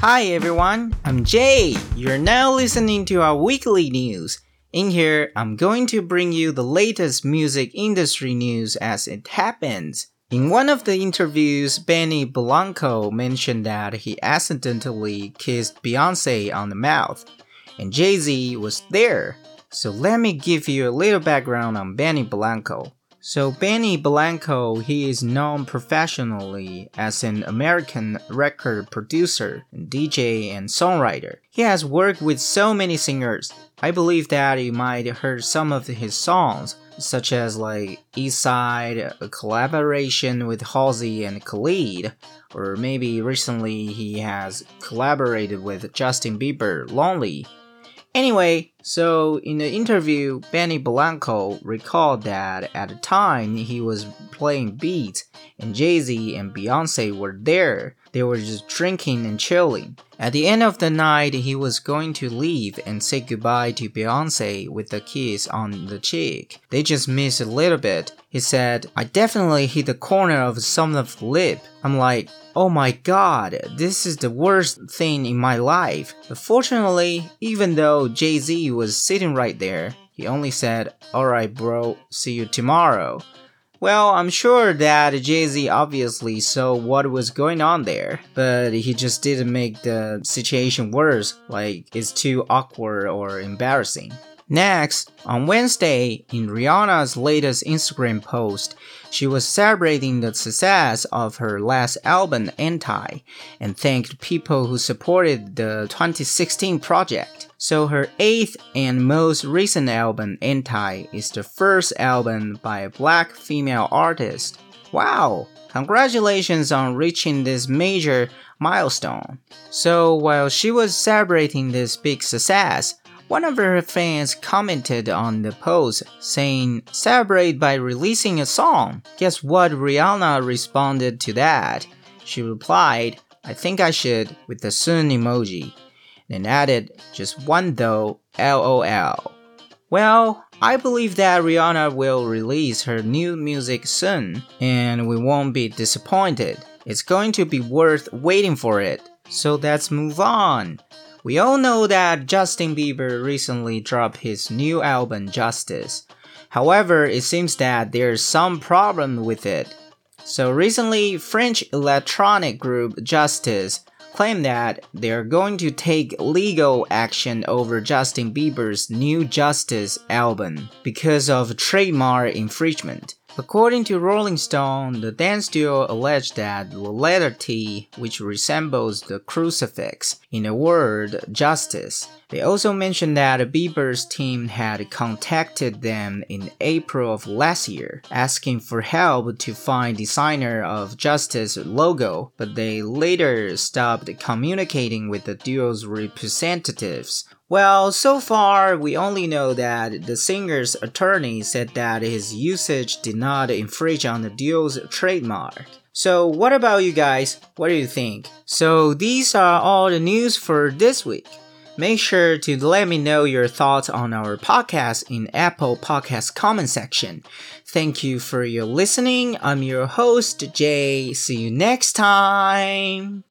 Hi everyone, I'm Jay. You're now listening to our weekly news. In here, I'm going to bring you the latest music industry news as it happens. In one of the interviews, Benny Blanco mentioned that he accidentally kissed Beyonce on the mouth, and Jay Z was there. So let me give you a little background on Benny Blanco. So Benny Blanco, he is known professionally as an American record producer, DJ, and songwriter. He has worked with so many singers. I believe that you might have heard some of his songs, such as like East Side, a collaboration with Halsey and Khalid, or maybe recently he has collaborated with Justin Bieber, Lonely. Anyway, so in the interview, Benny Blanco recalled that at the time he was playing beats and Jay Z and Beyonce were there. They were just drinking and chilling. At the end of the night, he was going to leave and say goodbye to Beyonce with a kiss on the cheek. They just missed a little bit. He said, I definitely hit the corner of someone's lip. I'm like, oh my god, this is the worst thing in my life. But fortunately, even though Jay Z was sitting right there, he only said, alright, bro, see you tomorrow. Well, I'm sure that Jay Z obviously saw what was going on there, but he just didn't make the situation worse, like it's too awkward or embarrassing. Next, on Wednesday, in Rihanna's latest Instagram post, she was celebrating the success of her last album, Anti, and thanked people who supported the 2016 project. So her eighth and most recent album, Anti, is the first album by a black female artist. Wow! Congratulations on reaching this major milestone. So while she was celebrating this big success, one of her fans commented on the post saying, Celebrate by releasing a song. Guess what Rihanna responded to that? She replied, I think I should, with the soon emoji, and added, Just one though, lol. Well, I believe that Rihanna will release her new music soon, and we won't be disappointed. It's going to be worth waiting for it. So let's move on. We all know that Justin Bieber recently dropped his new album Justice. However, it seems that there's some problem with it. So recently, French electronic group Justice claimed that they're going to take legal action over Justin Bieber's new Justice album because of trademark infringement. According to Rolling Stone, the dance duo alleged that the letter T, which resembles the crucifix in the word justice, they also mentioned that Bieber's team had contacted them in April of last year, asking for help to find designer of Justice logo, but they later stopped communicating with the duo's representatives. Well, so far we only know that the singer's attorney said that his usage did not infringe on the duo's trademark. So, what about you guys? What do you think? So, these are all the news for this week. Make sure to let me know your thoughts on our podcast in Apple Podcast comment section. Thank you for your listening. I'm your host, Jay. See you next time.